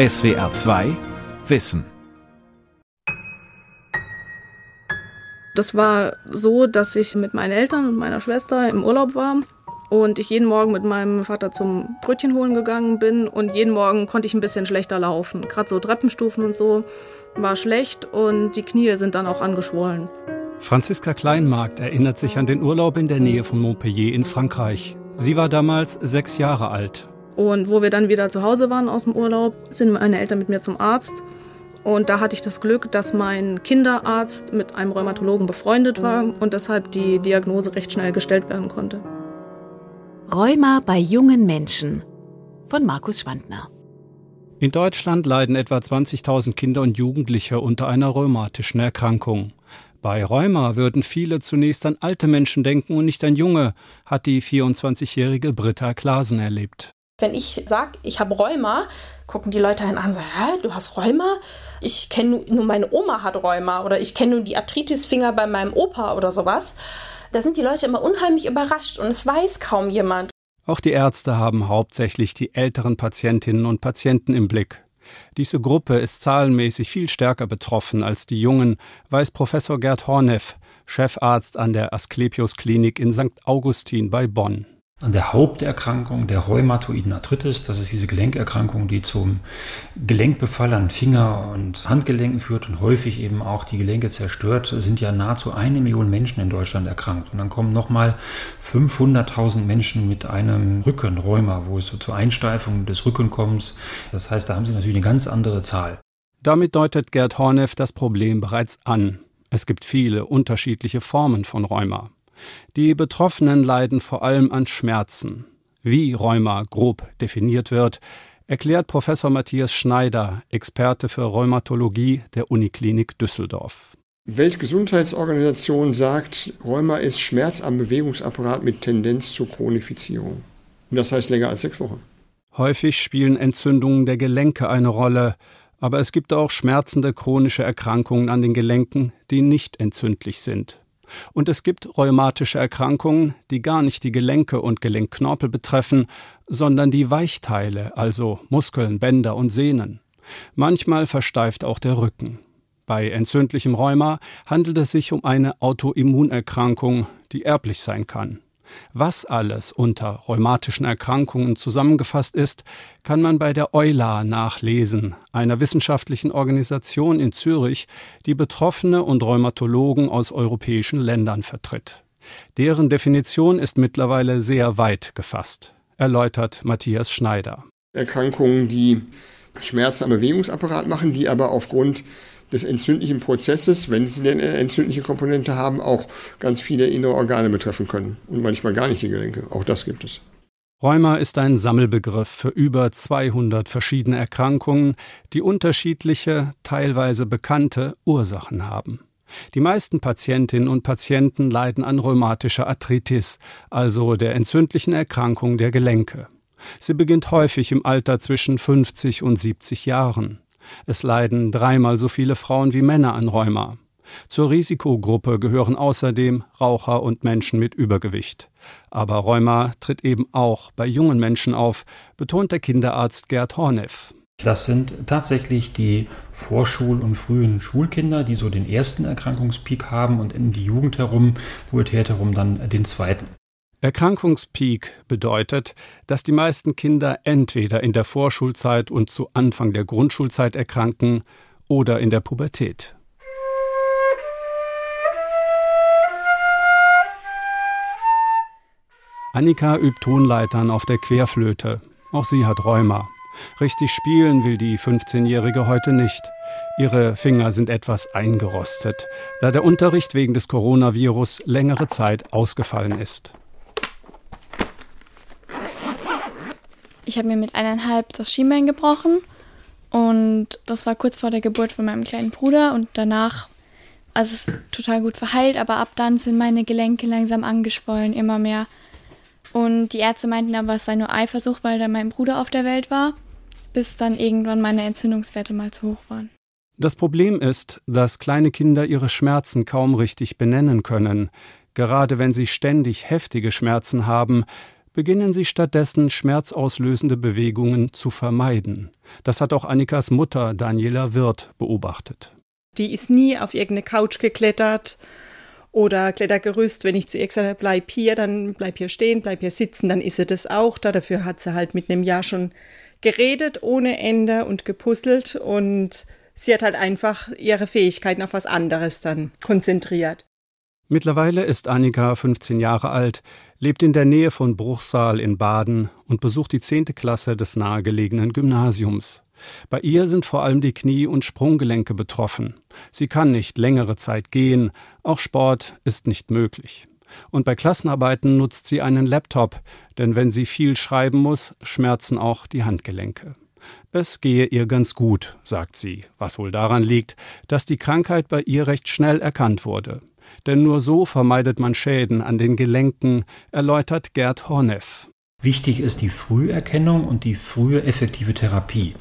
SWR 2 Wissen. Das war so, dass ich mit meinen Eltern und meiner Schwester im Urlaub war und ich jeden Morgen mit meinem Vater zum Brötchen holen gegangen bin und jeden Morgen konnte ich ein bisschen schlechter laufen. Gerade so Treppenstufen und so war schlecht und die Knie sind dann auch angeschwollen. Franziska Kleinmarkt erinnert sich an den Urlaub in der Nähe von Montpellier in Frankreich. Sie war damals sechs Jahre alt. Und wo wir dann wieder zu Hause waren aus dem Urlaub, sind meine Eltern mit mir zum Arzt. Und da hatte ich das Glück, dass mein Kinderarzt mit einem Rheumatologen befreundet war und deshalb die Diagnose recht schnell gestellt werden konnte. Rheuma bei jungen Menschen von Markus Schwandner. In Deutschland leiden etwa 20.000 Kinder und Jugendliche unter einer rheumatischen Erkrankung. Bei Rheuma würden viele zunächst an alte Menschen denken und nicht an junge, hat die 24-jährige Britta Klasen erlebt. Wenn ich sage, ich habe Rheuma, gucken die Leute einen an und sagen, hä, du hast Rheuma? Ich kenne nur, meine Oma hat Rheuma oder ich kenne nur die Arthritisfinger bei meinem Opa oder sowas. Da sind die Leute immer unheimlich überrascht und es weiß kaum jemand. Auch die Ärzte haben hauptsächlich die älteren Patientinnen und Patienten im Blick. Diese Gruppe ist zahlenmäßig viel stärker betroffen als die Jungen, weiß Professor Gerd Horneff, Chefarzt an der Asklepios Klinik in St. Augustin bei Bonn an der Haupterkrankung der rheumatoiden Arthritis. Das ist diese Gelenkerkrankung, die zum Gelenkbefall an Finger- und Handgelenken führt und häufig eben auch die Gelenke zerstört, sind ja nahezu eine Million Menschen in Deutschland erkrankt. Und dann kommen nochmal 500.000 Menschen mit einem Rückenrheuma, wo es so zur Einsteifung des Rückens kommt. Das heißt, da haben sie natürlich eine ganz andere Zahl. Damit deutet Gerd Horneff das Problem bereits an. Es gibt viele unterschiedliche Formen von Rheuma. Die Betroffenen leiden vor allem an Schmerzen. Wie Rheuma grob definiert wird, erklärt Professor Matthias Schneider, Experte für Rheumatologie der Uniklinik Düsseldorf. Die Weltgesundheitsorganisation sagt, Rheuma ist Schmerz am Bewegungsapparat mit Tendenz zur Chronifizierung. Und das heißt länger als sechs Wochen. Häufig spielen Entzündungen der Gelenke eine Rolle, aber es gibt auch schmerzende chronische Erkrankungen an den Gelenken, die nicht entzündlich sind. Und es gibt rheumatische Erkrankungen, die gar nicht die Gelenke und Gelenkknorpel betreffen, sondern die Weichteile, also Muskeln, Bänder und Sehnen. Manchmal versteift auch der Rücken. Bei entzündlichem Rheuma handelt es sich um eine Autoimmunerkrankung, die erblich sein kann. Was alles unter rheumatischen Erkrankungen zusammengefasst ist, kann man bei der EULA nachlesen, einer wissenschaftlichen Organisation in Zürich, die Betroffene und Rheumatologen aus europäischen Ländern vertritt. Deren Definition ist mittlerweile sehr weit gefasst, erläutert Matthias Schneider. Erkrankungen, die Schmerzen am Bewegungsapparat machen, die aber aufgrund des entzündlichen Prozesses, wenn sie denn eine entzündliche Komponente haben, auch ganz viele innere Organe betreffen können und manchmal gar nicht die Gelenke. Auch das gibt es. Rheuma ist ein Sammelbegriff für über 200 verschiedene Erkrankungen, die unterschiedliche, teilweise bekannte Ursachen haben. Die meisten Patientinnen und Patienten leiden an rheumatischer Arthritis, also der entzündlichen Erkrankung der Gelenke. Sie beginnt häufig im Alter zwischen 50 und 70 Jahren. Es leiden dreimal so viele Frauen wie Männer an Rheuma. Zur Risikogruppe gehören außerdem Raucher und Menschen mit Übergewicht. Aber Rheuma tritt eben auch bei jungen Menschen auf, betont der Kinderarzt Gerd Horneff. Das sind tatsächlich die Vorschul- und frühen Schulkinder, die so den ersten Erkrankungspeak haben und in die Jugend herum, Pubertät herum dann den zweiten. Erkrankungspeak bedeutet, dass die meisten Kinder entweder in der Vorschulzeit und zu Anfang der Grundschulzeit erkranken oder in der Pubertät. Annika übt Tonleitern auf der Querflöte. Auch sie hat Rheuma. Richtig spielen will die 15-Jährige heute nicht. Ihre Finger sind etwas eingerostet, da der Unterricht wegen des Coronavirus längere Zeit ausgefallen ist. Ich habe mir mit eineinhalb das Schienbein gebrochen und das war kurz vor der Geburt von meinem kleinen Bruder und danach, also es ist total gut verheilt, aber ab dann sind meine Gelenke langsam angeschwollen, immer mehr. Und die Ärzte meinten aber, es sei nur Eifersucht, weil dann mein Bruder auf der Welt war, bis dann irgendwann meine Entzündungswerte mal zu hoch waren. Das Problem ist, dass kleine Kinder ihre Schmerzen kaum richtig benennen können. Gerade wenn sie ständig heftige Schmerzen haben, beginnen sie stattdessen schmerzauslösende Bewegungen zu vermeiden. Das hat auch Annikas Mutter Daniela Wirth beobachtet. Die ist nie auf irgendeine Couch geklettert oder Klettergerüst. Wenn ich zu ihr gesagt habe, bleib hier, dann bleib hier stehen, bleib hier sitzen, dann ist sie das auch da. Dafür hat sie halt mit einem Jahr schon geredet ohne Ende und gepuzzelt und sie hat halt einfach ihre Fähigkeiten auf was anderes dann konzentriert. Mittlerweile ist Annika 15 Jahre alt, lebt in der Nähe von Bruchsal in Baden und besucht die 10. Klasse des nahegelegenen Gymnasiums. Bei ihr sind vor allem die Knie- und Sprunggelenke betroffen. Sie kann nicht längere Zeit gehen, auch Sport ist nicht möglich. Und bei Klassenarbeiten nutzt sie einen Laptop, denn wenn sie viel schreiben muss, schmerzen auch die Handgelenke. Es gehe ihr ganz gut, sagt sie, was wohl daran liegt, dass die Krankheit bei ihr recht schnell erkannt wurde denn nur so vermeidet man Schäden an den Gelenken, erläutert Gerd Horneff. Wichtig ist die Früherkennung und die frühe effektive Therapie.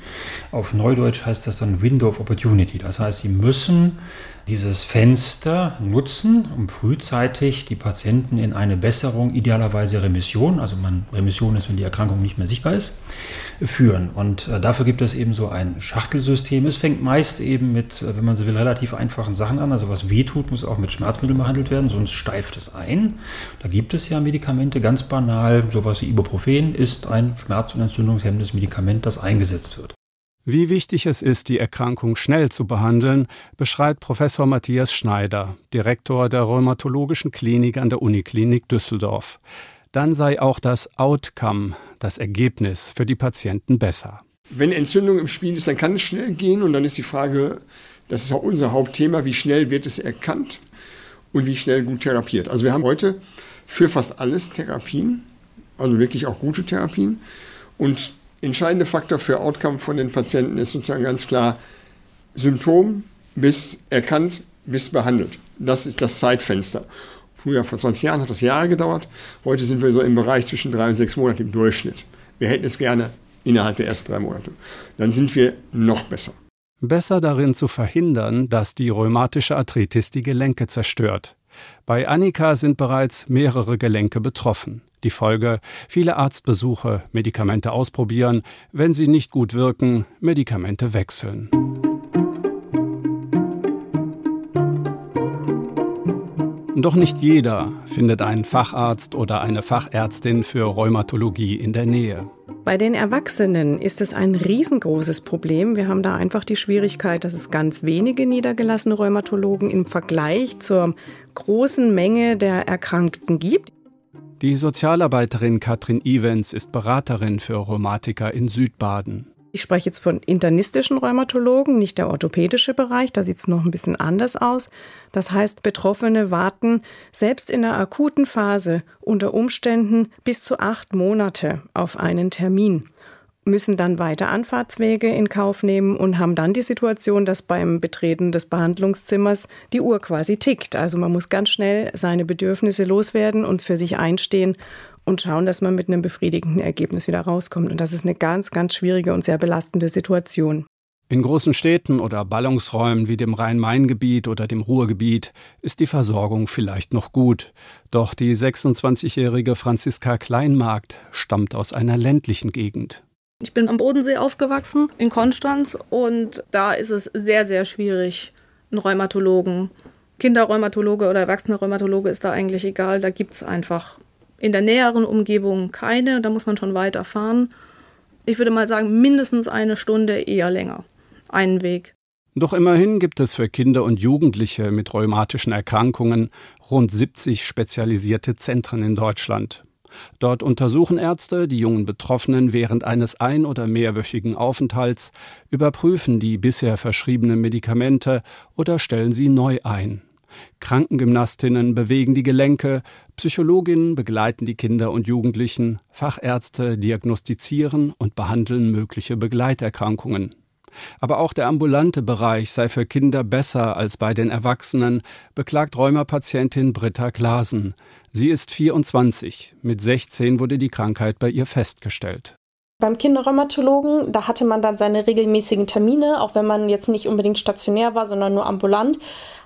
Auf Neudeutsch heißt das dann Window of Opportunity. Das heißt, Sie müssen dieses Fenster nutzen, um frühzeitig die Patienten in eine Besserung, idealerweise Remission, also man, Remission ist, wenn die Erkrankung nicht mehr sichtbar ist, führen. Und äh, dafür gibt es eben so ein Schachtelsystem. Es fängt meist eben mit, äh, wenn man so will, relativ einfachen Sachen an. Also was wehtut, muss auch mit Schmerzmitteln behandelt werden, sonst steift es ein. Da gibt es ja Medikamente, ganz banal, sowas wie Ibuprofen ist ein schmerz- und entzündungshemmendes Medikament, das eingesetzt wird. Wie wichtig es ist, die Erkrankung schnell zu behandeln, beschreibt Professor Matthias Schneider, Direktor der Rheumatologischen Klinik an der Uniklinik Düsseldorf. Dann sei auch das Outcome, das Ergebnis für die Patienten besser. Wenn Entzündung im Spiel ist, dann kann es schnell gehen und dann ist die Frage, das ist auch unser Hauptthema, wie schnell wird es erkannt und wie schnell gut therapiert. Also wir haben heute für fast alles Therapien, also wirklich auch gute Therapien und entscheidende Faktor für Outcome von den Patienten ist sozusagen ganz klar Symptom bis erkannt bis behandelt. Das ist das Zeitfenster. Früher, vor 20 Jahren, hat das Jahre gedauert. Heute sind wir so im Bereich zwischen drei und sechs Monaten im Durchschnitt. Wir hätten es gerne innerhalb der ersten drei Monate. Dann sind wir noch besser. Besser darin zu verhindern, dass die rheumatische Arthritis die Gelenke zerstört. Bei Annika sind bereits mehrere Gelenke betroffen. Die Folge viele Arztbesuche, Medikamente ausprobieren, wenn sie nicht gut wirken, Medikamente wechseln. Doch nicht jeder findet einen Facharzt oder eine Fachärztin für Rheumatologie in der Nähe. Bei den Erwachsenen ist es ein riesengroßes Problem. Wir haben da einfach die Schwierigkeit, dass es ganz wenige niedergelassene Rheumatologen im Vergleich zur großen Menge der Erkrankten gibt. Die Sozialarbeiterin Katrin Evans ist Beraterin für Rheumatiker in Südbaden. Ich spreche jetzt von internistischen Rheumatologen, nicht der orthopädische Bereich, da sieht es noch ein bisschen anders aus. Das heißt, Betroffene warten selbst in der akuten Phase unter Umständen bis zu acht Monate auf einen Termin müssen dann weiter Anfahrtswege in Kauf nehmen und haben dann die Situation, dass beim Betreten des Behandlungszimmers die Uhr quasi tickt. Also man muss ganz schnell seine Bedürfnisse loswerden und für sich einstehen und schauen, dass man mit einem befriedigenden Ergebnis wieder rauskommt. Und das ist eine ganz, ganz schwierige und sehr belastende Situation. In großen Städten oder Ballungsräumen wie dem Rhein-Main-Gebiet oder dem Ruhrgebiet ist die Versorgung vielleicht noch gut. Doch die 26-jährige Franziska Kleinmarkt stammt aus einer ländlichen Gegend. Ich bin am Bodensee aufgewachsen, in Konstanz, und da ist es sehr, sehr schwierig, einen Rheumatologen, Kinderrheumatologe oder Erwachsene-Rheumatologe ist da eigentlich egal. Da gibt es einfach in der näheren Umgebung keine, da muss man schon weiterfahren. Ich würde mal sagen, mindestens eine Stunde, eher länger. Einen Weg. Doch immerhin gibt es für Kinder und Jugendliche mit rheumatischen Erkrankungen rund 70 spezialisierte Zentren in Deutschland. Dort untersuchen Ärzte die jungen Betroffenen während eines ein- oder mehrwöchigen Aufenthalts, überprüfen die bisher verschriebenen Medikamente oder stellen sie neu ein. Krankengymnastinnen bewegen die Gelenke, Psychologinnen begleiten die Kinder und Jugendlichen, Fachärzte diagnostizieren und behandeln mögliche Begleiterkrankungen. Aber auch der ambulante Bereich sei für Kinder besser als bei den Erwachsenen, beklagt Rheumapatientin Britta Glasen. Sie ist 24. Mit 16 wurde die Krankheit bei ihr festgestellt. Beim Kinderrheumatologen, da hatte man dann seine regelmäßigen Termine, auch wenn man jetzt nicht unbedingt stationär war, sondern nur ambulant,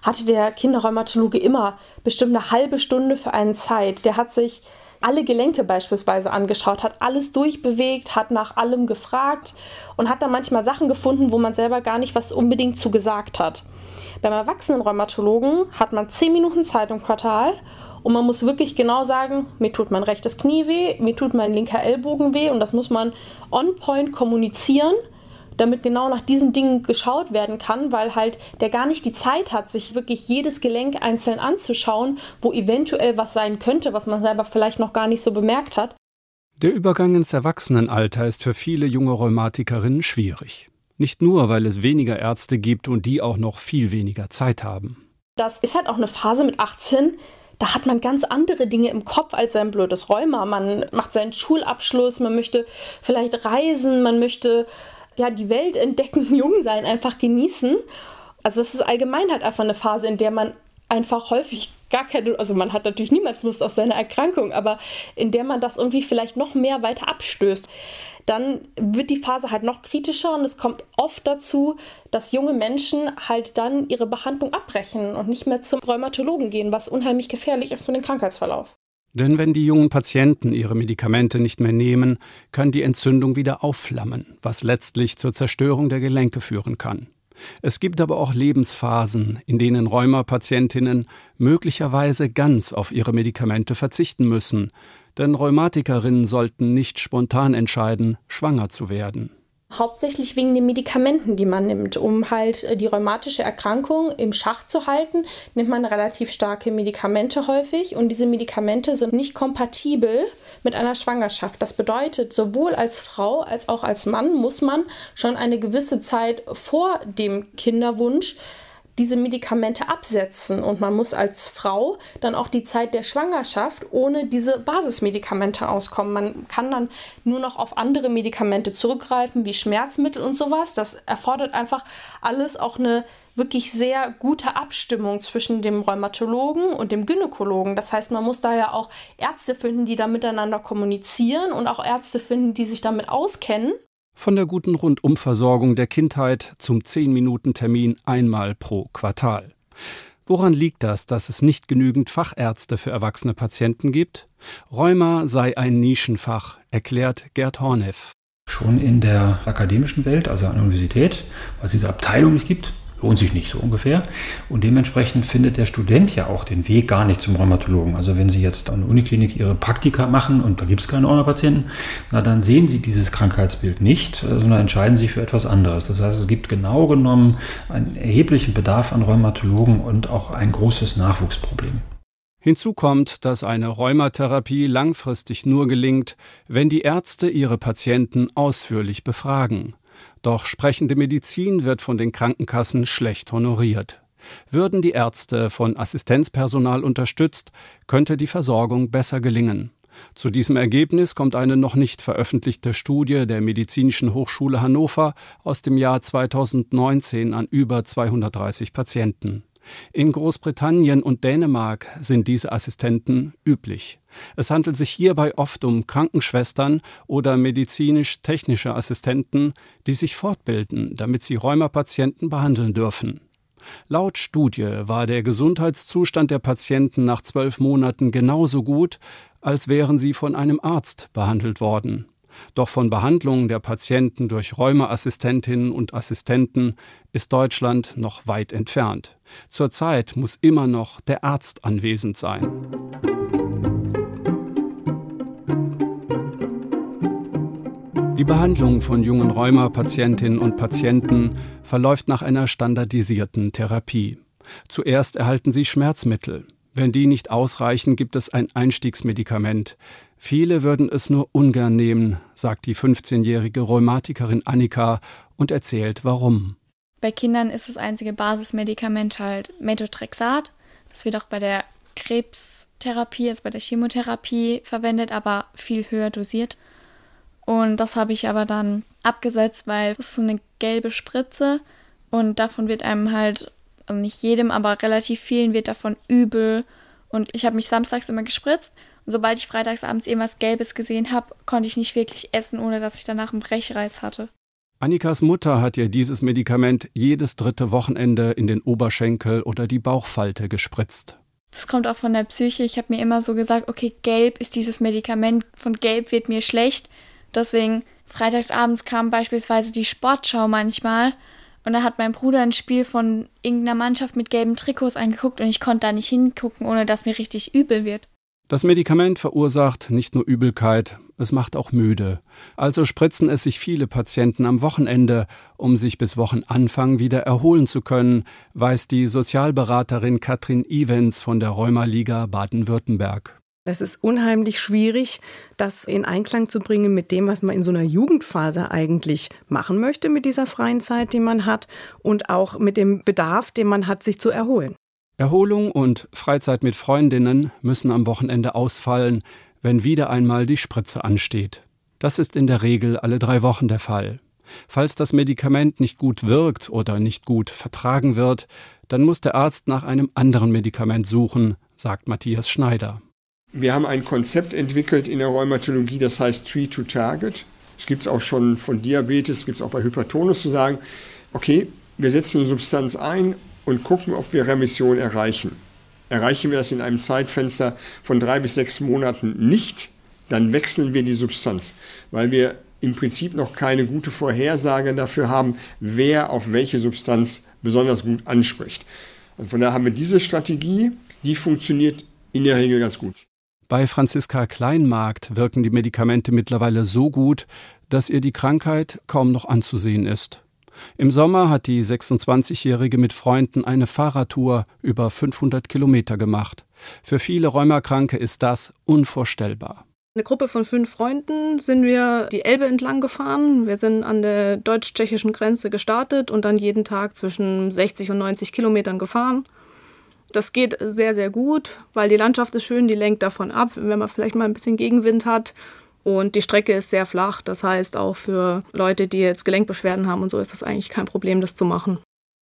hatte der Kinderrheumatologe immer bestimmt eine halbe Stunde für einen Zeit. Der hat sich alle Gelenke beispielsweise angeschaut, hat alles durchbewegt, hat nach allem gefragt und hat dann manchmal Sachen gefunden, wo man selber gar nicht was unbedingt zu gesagt hat. Beim Erwachsenenrheumatologen hat man 10 Minuten Zeit im Quartal und man muss wirklich genau sagen, mir tut mein rechtes Knie weh, mir tut mein linker Ellbogen weh und das muss man on point kommunizieren damit genau nach diesen Dingen geschaut werden kann, weil halt der gar nicht die Zeit hat, sich wirklich jedes Gelenk einzeln anzuschauen, wo eventuell was sein könnte, was man selber vielleicht noch gar nicht so bemerkt hat. Der Übergang ins Erwachsenenalter ist für viele junge Rheumatikerinnen schwierig. Nicht nur, weil es weniger Ärzte gibt und die auch noch viel weniger Zeit haben. Das ist halt auch eine Phase mit 18, da hat man ganz andere Dinge im Kopf als sein blödes Rheuma. Man macht seinen Schulabschluss, man möchte vielleicht reisen, man möchte ja, die Welt entdecken, jung sein, einfach genießen. Also es ist allgemein halt einfach eine Phase, in der man einfach häufig gar keine, also man hat natürlich niemals Lust auf seine Erkrankung, aber in der man das irgendwie vielleicht noch mehr weiter abstößt. Dann wird die Phase halt noch kritischer und es kommt oft dazu, dass junge Menschen halt dann ihre Behandlung abbrechen und nicht mehr zum Rheumatologen gehen, was unheimlich gefährlich ist für den Krankheitsverlauf. Denn wenn die jungen Patienten ihre Medikamente nicht mehr nehmen, kann die Entzündung wieder aufflammen, was letztlich zur Zerstörung der Gelenke führen kann. Es gibt aber auch Lebensphasen, in denen Rheumapatientinnen möglicherweise ganz auf ihre Medikamente verzichten müssen, denn Rheumatikerinnen sollten nicht spontan entscheiden, schwanger zu werden. Hauptsächlich wegen den Medikamenten, die man nimmt. Um halt äh, die rheumatische Erkrankung im Schach zu halten, nimmt man relativ starke Medikamente häufig und diese Medikamente sind nicht kompatibel mit einer Schwangerschaft. Das bedeutet, sowohl als Frau als auch als Mann muss man schon eine gewisse Zeit vor dem Kinderwunsch diese Medikamente absetzen und man muss als Frau dann auch die Zeit der Schwangerschaft ohne diese Basismedikamente auskommen. Man kann dann nur noch auf andere Medikamente zurückgreifen, wie Schmerzmittel und sowas. Das erfordert einfach alles auch eine wirklich sehr gute Abstimmung zwischen dem Rheumatologen und dem Gynäkologen. Das heißt, man muss da ja auch Ärzte finden, die da miteinander kommunizieren und auch Ärzte finden, die sich damit auskennen. Von der guten Rundumversorgung der Kindheit zum 10-Minuten-Termin einmal pro Quartal. Woran liegt das, dass es nicht genügend Fachärzte für erwachsene Patienten gibt? Rheuma sei ein Nischenfach, erklärt Gerd Horneff. Schon in der akademischen Welt, also an der Universität, weil es diese Abteilung nicht gibt, lohnt sich nicht so ungefähr. Und dementsprechend findet der Student ja auch den Weg gar nicht zum Rheumatologen. Also wenn Sie jetzt an der Uniklinik Ihre Praktika machen und da gibt es keine Rheumapatienten, na dann sehen Sie dieses Krankheitsbild nicht, äh, sondern entscheiden sich für etwas anderes. Das heißt, es gibt genau genommen einen erheblichen Bedarf an Rheumatologen und auch ein großes Nachwuchsproblem. Hinzu kommt, dass eine Rheumatherapie langfristig nur gelingt, wenn die Ärzte ihre Patienten ausführlich befragen. Doch sprechende Medizin wird von den Krankenkassen schlecht honoriert. Würden die Ärzte von Assistenzpersonal unterstützt, könnte die Versorgung besser gelingen. Zu diesem Ergebnis kommt eine noch nicht veröffentlichte Studie der Medizinischen Hochschule Hannover aus dem Jahr 2019 an über 230 Patienten. In Großbritannien und Dänemark sind diese Assistenten üblich. Es handelt sich hierbei oft um Krankenschwestern oder medizinisch-technische Assistenten, die sich fortbilden, damit sie Rheumapatienten behandeln dürfen. Laut Studie war der Gesundheitszustand der Patienten nach zwölf Monaten genauso gut, als wären sie von einem Arzt behandelt worden. Doch von Behandlungen der Patienten durch Rheumaassistentinnen und Assistenten ist Deutschland noch weit entfernt. Zurzeit muss immer noch der Arzt anwesend sein. Die Behandlung von jungen Rheuma-Patientinnen und Patienten verläuft nach einer standardisierten Therapie. Zuerst erhalten sie Schmerzmittel. Wenn die nicht ausreichen, gibt es ein Einstiegsmedikament. Viele würden es nur ungern nehmen, sagt die 15-jährige Rheumatikerin Annika und erzählt warum. Bei Kindern ist das einzige Basismedikament halt Methotrexat. Das wird auch bei der Krebstherapie, also bei der Chemotherapie verwendet, aber viel höher dosiert. Und das habe ich aber dann abgesetzt, weil ist so eine gelbe Spritze und davon wird einem halt also nicht jedem, aber relativ vielen wird davon übel. Und ich habe mich samstags immer gespritzt. Und sobald ich freitags abends irgendwas Gelbes gesehen habe, konnte ich nicht wirklich essen, ohne dass ich danach einen Brechreiz hatte. Annikas Mutter hat ihr dieses Medikament jedes dritte Wochenende in den Oberschenkel oder die Bauchfalte gespritzt. Das kommt auch von der Psyche. Ich habe mir immer so gesagt, okay, gelb ist dieses Medikament, von gelb wird mir schlecht. Deswegen freitagsabends kam beispielsweise die Sportschau manchmal und da hat mein Bruder ein Spiel von irgendeiner Mannschaft mit gelben Trikots angeguckt und ich konnte da nicht hingucken, ohne dass mir richtig übel wird. Das Medikament verursacht nicht nur Übelkeit, es macht auch müde. Also spritzen es sich viele Patienten am Wochenende, um sich bis Wochenanfang wieder erholen zu können, weiß die Sozialberaterin Katrin Evens von der Rheumaliga Baden-Württemberg. Es ist unheimlich schwierig, das in Einklang zu bringen mit dem, was man in so einer Jugendphase eigentlich machen möchte, mit dieser freien Zeit, die man hat, und auch mit dem Bedarf, den man hat, sich zu erholen. Erholung und Freizeit mit Freundinnen müssen am Wochenende ausfallen, wenn wieder einmal die Spritze ansteht. Das ist in der Regel alle drei Wochen der Fall. Falls das Medikament nicht gut wirkt oder nicht gut vertragen wird, dann muss der Arzt nach einem anderen Medikament suchen, sagt Matthias Schneider. Wir haben ein Konzept entwickelt in der Rheumatologie, das heißt Tree to Target. Es gibt es auch schon von Diabetes, gibt es auch bei Hypertonus zu sagen, okay, wir setzen eine Substanz ein und gucken, ob wir Remission erreichen. Erreichen wir das in einem Zeitfenster von drei bis sechs Monaten nicht, dann wechseln wir die Substanz, weil wir im Prinzip noch keine gute Vorhersage dafür haben, wer auf welche Substanz besonders gut anspricht. Also von daher haben wir diese Strategie, die funktioniert in der Regel ganz gut. Bei Franziska Kleinmarkt wirken die Medikamente mittlerweile so gut, dass ihr die Krankheit kaum noch anzusehen ist. Im Sommer hat die 26-Jährige mit Freunden eine Fahrradtour über 500 Kilometer gemacht. Für viele Rheumakranke ist das unvorstellbar. Eine Gruppe von fünf Freunden sind wir die Elbe entlang gefahren. Wir sind an der deutsch-tschechischen Grenze gestartet und dann jeden Tag zwischen 60 und 90 Kilometern gefahren. Das geht sehr, sehr gut, weil die Landschaft ist schön, die lenkt davon ab, wenn man vielleicht mal ein bisschen Gegenwind hat. Und die Strecke ist sehr flach. Das heißt, auch für Leute, die jetzt Gelenkbeschwerden haben und so, ist das eigentlich kein Problem, das zu machen.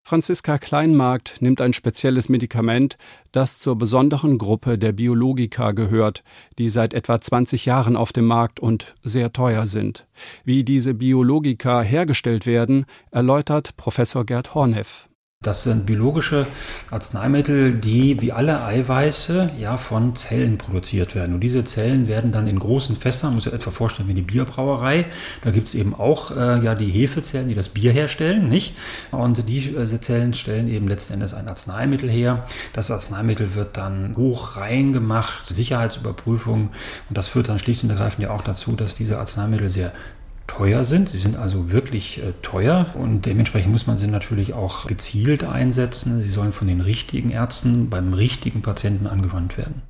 Franziska Kleinmarkt nimmt ein spezielles Medikament, das zur besonderen Gruppe der Biologika gehört, die seit etwa 20 Jahren auf dem Markt und sehr teuer sind. Wie diese Biologika hergestellt werden, erläutert Professor Gerd Horneff. Das sind biologische Arzneimittel, die wie alle Eiweiße ja von Zellen produziert werden. Und diese Zellen werden dann in großen Fässern, muss ich etwa vorstellen wie eine Bierbrauerei. Da gibt es eben auch äh, ja die Hefezellen, die das Bier herstellen, nicht? Und diese Zellen stellen eben letzten Endes ein Arzneimittel her. Das Arzneimittel wird dann hoch rein gemacht, Sicherheitsüberprüfung. Und das führt dann schlicht und ergreifend ja auch dazu, dass diese Arzneimittel sehr teuer sind. Sie sind also wirklich äh, teuer und dementsprechend muss man sie natürlich auch gezielt einsetzen. Sie sollen von den richtigen Ärzten beim richtigen Patienten angewandt werden.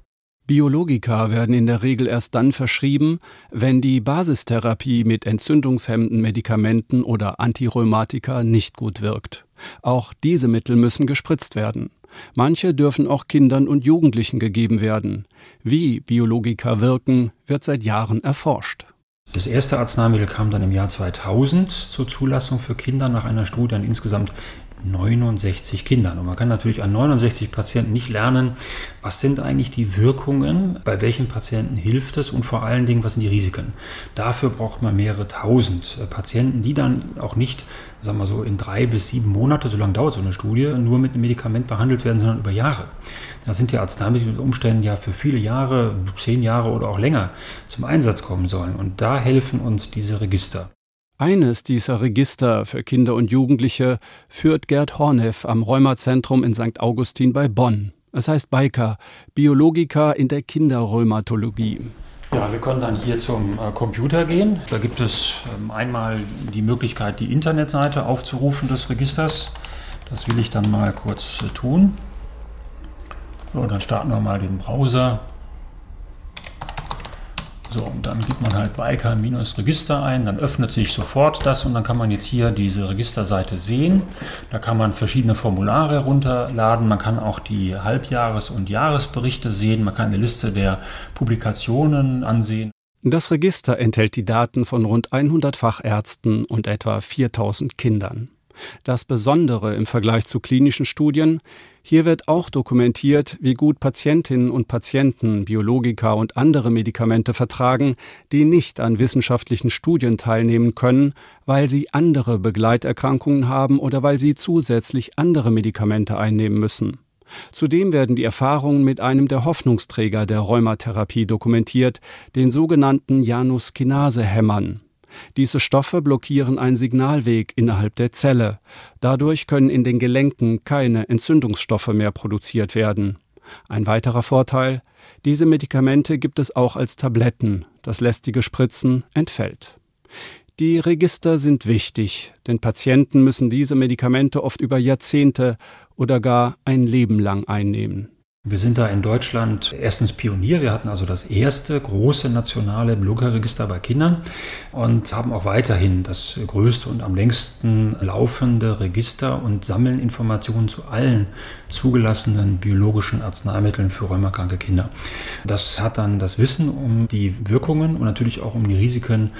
Biologika werden in der Regel erst dann verschrieben, wenn die Basistherapie mit entzündungshemmenden Medikamenten oder Antirheumatika nicht gut wirkt. Auch diese Mittel müssen gespritzt werden. Manche dürfen auch Kindern und Jugendlichen gegeben werden. Wie Biologika wirken, wird seit Jahren erforscht. Das erste Arzneimittel kam dann im Jahr 2000 zur Zulassung für Kinder nach einer Studie an insgesamt 69 Kindern. Und man kann natürlich an 69 Patienten nicht lernen, was sind eigentlich die Wirkungen, bei welchen Patienten hilft es und vor allen Dingen, was sind die Risiken. Dafür braucht man mehrere tausend äh, Patienten, die dann auch nicht, sagen wir so, in drei bis sieben Monate, so lange dauert so eine Studie, nur mit einem Medikament behandelt werden, sondern über Jahre. Da sind die Arzneimittel mit Umständen ja für viele Jahre, zehn Jahre oder auch länger zum Einsatz kommen sollen. Und da helfen uns diese Register. Eines dieser Register für Kinder und Jugendliche führt Gerd Horneff am Rheumazentrum in St. Augustin bei Bonn. Es heißt BIKA, Biologika in der Kinderrheumatologie. Ja, wir können dann hier zum äh, Computer gehen. Da gibt es ähm, einmal die Möglichkeit, die Internetseite aufzurufen des Registers. Das will ich dann mal kurz äh, tun. So, dann starten wir mal den Browser. So, und dann gibt man halt Biker-Register ein, dann öffnet sich sofort das und dann kann man jetzt hier diese Registerseite sehen. Da kann man verschiedene Formulare herunterladen, man kann auch die Halbjahres- und Jahresberichte sehen, man kann eine Liste der Publikationen ansehen. Das Register enthält die Daten von rund 100 Fachärzten und etwa 4000 Kindern. Das Besondere im Vergleich zu klinischen Studien, hier wird auch dokumentiert, wie gut Patientinnen und Patienten Biologika und andere Medikamente vertragen, die nicht an wissenschaftlichen Studien teilnehmen können, weil sie andere Begleiterkrankungen haben oder weil sie zusätzlich andere Medikamente einnehmen müssen. Zudem werden die Erfahrungen mit einem der Hoffnungsträger der Rheumatherapie dokumentiert, den sogenannten Januskinase-Hämmern. Diese Stoffe blockieren einen Signalweg innerhalb der Zelle. Dadurch können in den Gelenken keine Entzündungsstoffe mehr produziert werden. Ein weiterer Vorteil, diese Medikamente gibt es auch als Tabletten. Das lästige Spritzen entfällt. Die Register sind wichtig, denn Patienten müssen diese Medikamente oft über Jahrzehnte oder gar ein Leben lang einnehmen. Wir sind da in Deutschland erstens Pionier. Wir hatten also das erste große nationale Blutregister bei Kindern und haben auch weiterhin das größte und am längsten laufende Register und sammeln Informationen zu allen zugelassenen biologischen Arzneimitteln für rheumakranke Kinder. Das hat dann das Wissen um die Wirkungen und natürlich auch um die Risiken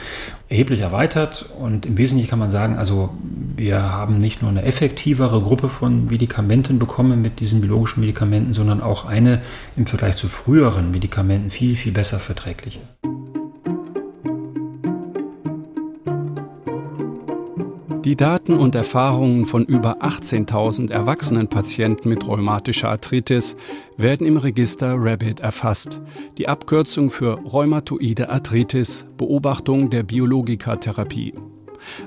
erheblich erweitert und im Wesentlichen kann man sagen, also wir haben nicht nur eine effektivere Gruppe von Medikamenten bekommen mit diesen biologischen Medikamenten, sondern auch eine im Vergleich zu früheren Medikamenten viel, viel besser verträgliche. Die Daten und Erfahrungen von über 18.000 erwachsenen Patienten mit rheumatischer Arthritis werden im Register RABBIT erfasst, die Abkürzung für Rheumatoide Arthritis, Beobachtung der Biologikatherapie.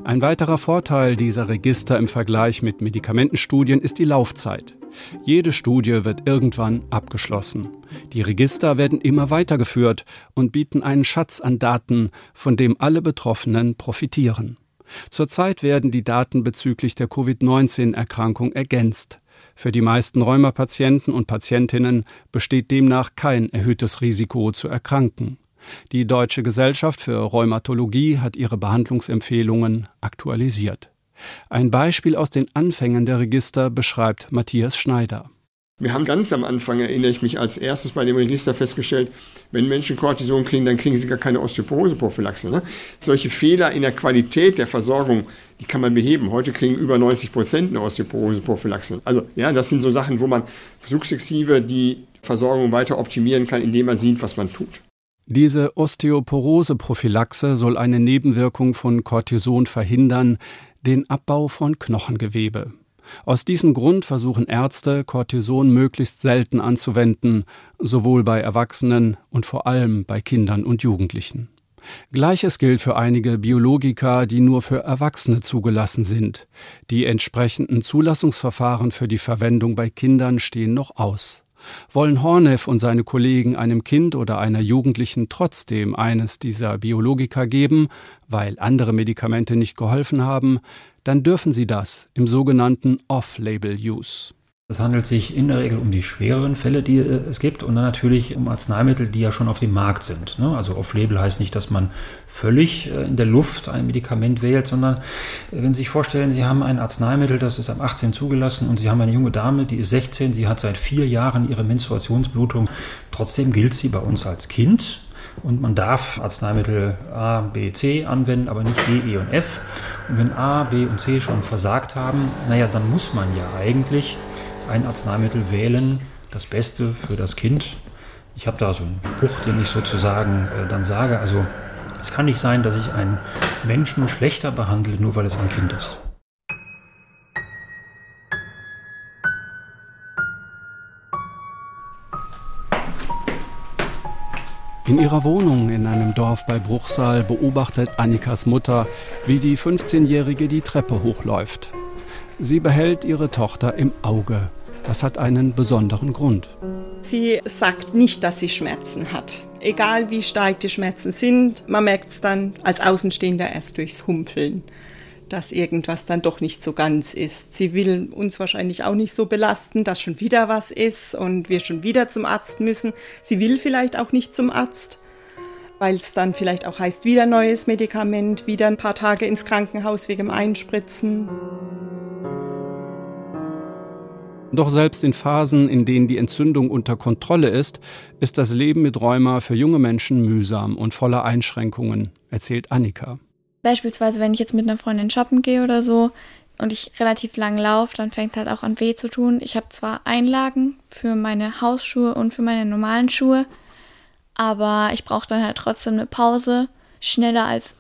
Ein weiterer Vorteil dieser Register im Vergleich mit Medikamentenstudien ist die Laufzeit. Jede Studie wird irgendwann abgeschlossen. Die Register werden immer weitergeführt und bieten einen Schatz an Daten, von dem alle Betroffenen profitieren. Zurzeit werden die Daten bezüglich der Covid-19-Erkrankung ergänzt. Für die meisten Rheumapatienten und Patientinnen besteht demnach kein erhöhtes Risiko zu erkranken. Die Deutsche Gesellschaft für Rheumatologie hat ihre Behandlungsempfehlungen aktualisiert. Ein Beispiel aus den Anfängen der Register beschreibt Matthias Schneider. Wir haben ganz am Anfang, erinnere ich mich, als erstes bei dem Register festgestellt, wenn Menschen Cortison kriegen, dann kriegen sie gar keine Osteoporose-Prophylaxe. Ne? Solche Fehler in der Qualität der Versorgung, die kann man beheben. Heute kriegen über 90 Prozent eine Osteoporose-Prophylaxe. Also ja, das sind so Sachen, wo man sukzessive die Versorgung weiter optimieren kann, indem man sieht, was man tut. Diese Osteoporose-Prophylaxe soll eine Nebenwirkung von Cortison verhindern, den Abbau von Knochengewebe. Aus diesem Grund versuchen Ärzte, Cortison möglichst selten anzuwenden, sowohl bei Erwachsenen und vor allem bei Kindern und Jugendlichen. Gleiches gilt für einige Biologika, die nur für Erwachsene zugelassen sind. Die entsprechenden Zulassungsverfahren für die Verwendung bei Kindern stehen noch aus. Wollen Horneff und seine Kollegen einem Kind oder einer Jugendlichen trotzdem eines dieser Biologika geben, weil andere Medikamente nicht geholfen haben, dann dürfen sie das im sogenannten Off-Label-Use. Es handelt sich in der Regel um die schwereren Fälle, die äh, es gibt, und dann natürlich um Arzneimittel, die ja schon auf dem Markt sind. Ne? Also Off-Label heißt nicht, dass man völlig äh, in der Luft ein Medikament wählt, sondern äh, wenn Sie sich vorstellen, Sie haben ein Arzneimittel, das ist am 18 zugelassen und Sie haben eine junge Dame, die ist 16, sie hat seit vier Jahren ihre Menstruationsblutung, trotzdem gilt sie bei uns als Kind und man darf Arzneimittel A, B, C anwenden, aber nicht D, E und F. Und wenn A, B und C schon versagt haben, naja, dann muss man ja eigentlich ein Arzneimittel wählen, das Beste für das Kind. Ich habe da so einen Spruch, den ich sozusagen äh, dann sage. Also es kann nicht sein, dass ich einen Menschen schlechter behandle, nur weil es ein Kind ist. In ihrer Wohnung in einem Dorf bei Bruchsal beobachtet Annikas Mutter, wie die 15-Jährige die Treppe hochläuft. Sie behält ihre Tochter im Auge. Das hat einen besonderen Grund. Sie sagt nicht, dass sie Schmerzen hat. Egal wie stark die Schmerzen sind, man merkt es dann als Außenstehender erst durchs Humpeln, dass irgendwas dann doch nicht so ganz ist. Sie will uns wahrscheinlich auch nicht so belasten, dass schon wieder was ist und wir schon wieder zum Arzt müssen. Sie will vielleicht auch nicht zum Arzt, weil es dann vielleicht auch heißt, wieder neues Medikament, wieder ein paar Tage ins Krankenhaus wegen Einspritzen. Doch selbst in Phasen, in denen die Entzündung unter Kontrolle ist, ist das Leben mit Rheuma für junge Menschen mühsam und voller Einschränkungen, erzählt Annika. Beispielsweise, wenn ich jetzt mit einer Freundin shoppen gehe oder so und ich relativ lang laufe, dann fängt es halt auch an weh zu tun. Ich habe zwar Einlagen für meine Hausschuhe und für meine normalen Schuhe, aber ich brauche dann halt trotzdem eine Pause, schneller als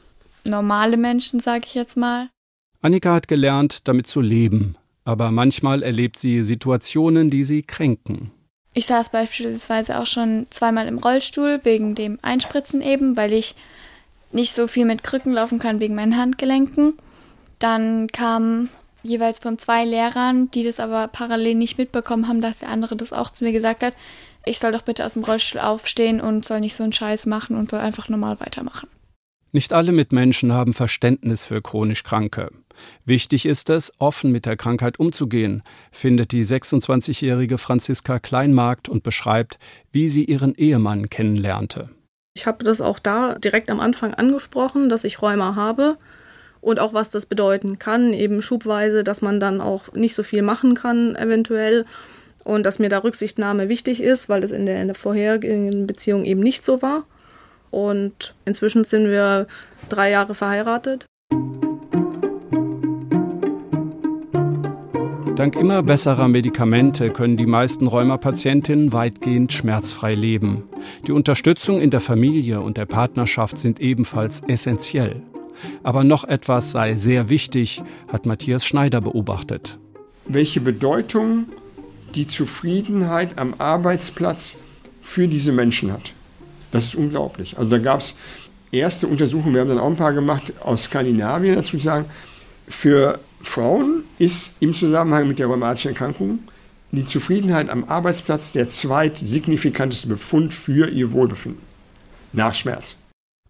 normale Menschen, sage ich jetzt mal. Annika hat gelernt, damit zu leben, Aber manchmal erlebt sie Situationen, die sie kränken. Ich saß beispielsweise auch schon zweimal im Rollstuhl wegen dem Einspritzen eben, weil ich nicht so viel mit Krücken laufen kann wegen meinen Handgelenken. Dann kam jeweils von zwei Lehrern, die das aber parallel nicht mitbekommen haben, dass der andere das auch zu mir gesagt hat, ich soll doch bitte aus dem Rollstuhl aufstehen und soll nicht so einen Scheiß machen und soll einfach normal weitermachen. Nicht alle Mitmenschen haben Verständnis für chronisch Kranke. Wichtig ist es, offen mit der Krankheit umzugehen, findet die 26-jährige Franziska Kleinmarkt und beschreibt, wie sie ihren Ehemann kennenlernte. Ich habe das auch da direkt am Anfang angesprochen, dass ich Rheuma habe und auch was das bedeuten kann, eben schubweise, dass man dann auch nicht so viel machen kann eventuell und dass mir da Rücksichtnahme wichtig ist, weil es in der, in der vorherigen Beziehung eben nicht so war. Und inzwischen sind wir drei Jahre verheiratet. Dank immer besserer Medikamente können die meisten Rheumapatientinnen weitgehend schmerzfrei leben. Die Unterstützung in der Familie und der Partnerschaft sind ebenfalls essentiell. Aber noch etwas sei sehr wichtig, hat Matthias Schneider beobachtet. Welche Bedeutung die Zufriedenheit am Arbeitsplatz für diese Menschen hat. Das ist unglaublich. Also da gab es erste Untersuchungen, wir haben dann auch ein paar gemacht aus Skandinavien dazu sagen, für Frauen ist im Zusammenhang mit der rheumatischen Erkrankung die Zufriedenheit am Arbeitsplatz der zweitsignifikanteste Befund für ihr Wohlbefinden nach Schmerz.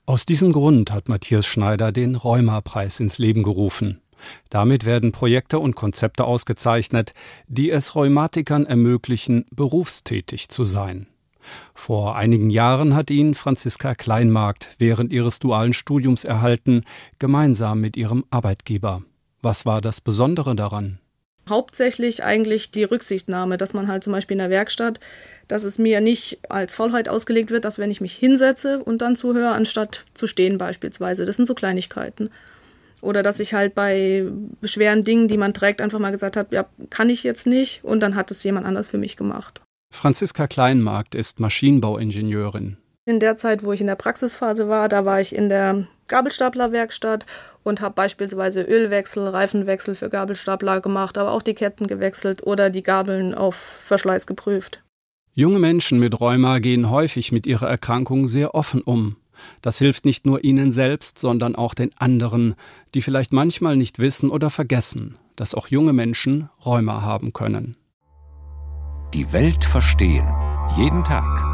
Aus diesem Grund hat Matthias Schneider den Rheuma-Preis ins Leben gerufen. Damit werden Projekte und Konzepte ausgezeichnet, die es Rheumatikern ermöglichen, berufstätig zu sein. Vor einigen Jahren hat ihn Franziska Kleinmarkt während ihres dualen Studiums erhalten, gemeinsam mit ihrem Arbeitgeber. Was war das Besondere daran? Hauptsächlich eigentlich die Rücksichtnahme, dass man halt zum Beispiel in der Werkstatt, dass es mir nicht als Vollheit ausgelegt wird, dass wenn ich mich hinsetze und dann zuhöre, anstatt zu stehen beispielsweise. Das sind so Kleinigkeiten. Oder dass ich halt bei schweren Dingen, die man trägt, einfach mal gesagt habe, ja, kann ich jetzt nicht und dann hat es jemand anders für mich gemacht. Franziska Kleinmarkt ist Maschinenbauingenieurin. In der Zeit, wo ich in der Praxisphase war, da war ich in der Gabelstaplerwerkstatt und habe beispielsweise Ölwechsel, Reifenwechsel für Gabelstapler gemacht, aber auch die Ketten gewechselt oder die Gabeln auf Verschleiß geprüft. Junge Menschen mit Rheuma gehen häufig mit ihrer Erkrankung sehr offen um. Das hilft nicht nur ihnen selbst, sondern auch den anderen, die vielleicht manchmal nicht wissen oder vergessen, dass auch junge Menschen Rheuma haben können. Die Welt verstehen. Jeden Tag.